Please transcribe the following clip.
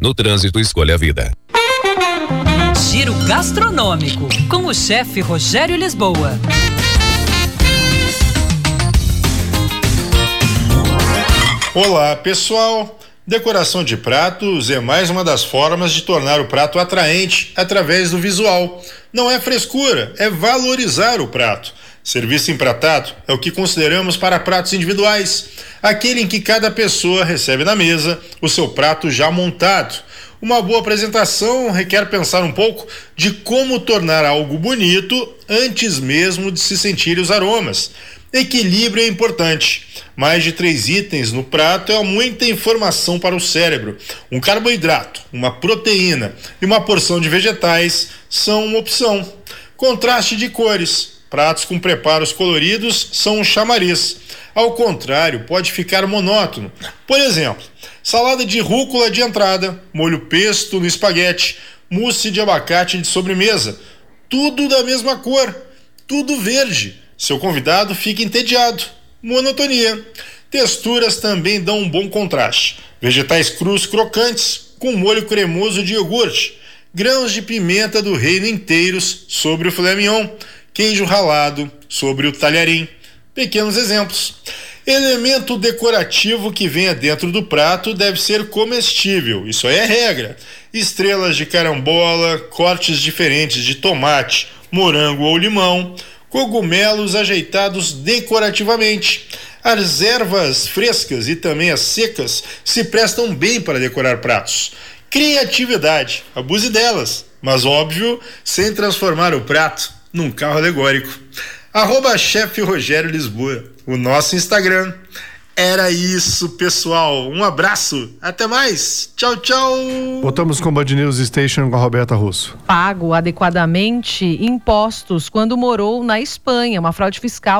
No trânsito, escolha a vida. Giro gastronômico com o chefe Rogério Lisboa. Olá, pessoal. Decoração de pratos é mais uma das formas de tornar o prato atraente através do visual. Não é frescura, é valorizar o prato. Serviço empratado é o que consideramos para pratos individuais, aquele em que cada pessoa recebe na mesa o seu prato já montado. Uma boa apresentação requer pensar um pouco de como tornar algo bonito antes mesmo de se sentir os aromas. Equilíbrio é importante. Mais de três itens no prato é muita informação para o cérebro. Um carboidrato, uma proteína e uma porção de vegetais são uma opção. Contraste de cores. Pratos com preparos coloridos são um chamariz. Ao contrário, pode ficar monótono. Por exemplo, salada de rúcula de entrada, molho pesto no espaguete, mousse de abacate de sobremesa. Tudo da mesma cor, tudo verde seu convidado fica entediado. Monotonia. Texturas também dão um bom contraste. Vegetais crus crocantes com molho cremoso de iogurte. Grãos de pimenta do reino inteiros sobre o filé mignon. Queijo ralado sobre o talharim. Pequenos exemplos. Elemento decorativo que venha dentro do prato deve ser comestível, isso aí é regra. Estrelas de carambola, cortes diferentes de tomate, morango ou limão, cogumelos ajeitados decorativamente. As ervas frescas e também as secas se prestam bem para decorar pratos. Criatividade, abuse delas, mas óbvio, sem transformar o prato num carro alegórico. Arroba chefe Rogério Lisboa, o nosso Instagram. Era isso, pessoal. Um abraço. Até mais. Tchau, tchau. Voltamos com o Band News Station com a Roberta Russo. Pago adequadamente impostos quando morou na Espanha. Uma fraude fiscal